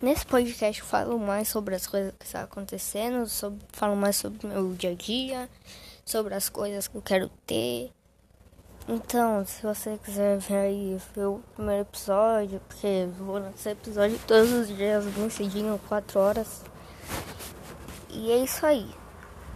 Nesse podcast eu falo mais sobre as coisas que estão acontecendo, sobre, falo mais sobre o meu dia a dia, sobre as coisas que eu quero ter. Então, se você quiser ver aí ver o primeiro episódio, porque eu vou lançar episódio todos os dias, bem cedinho, 4 horas. E é isso aí.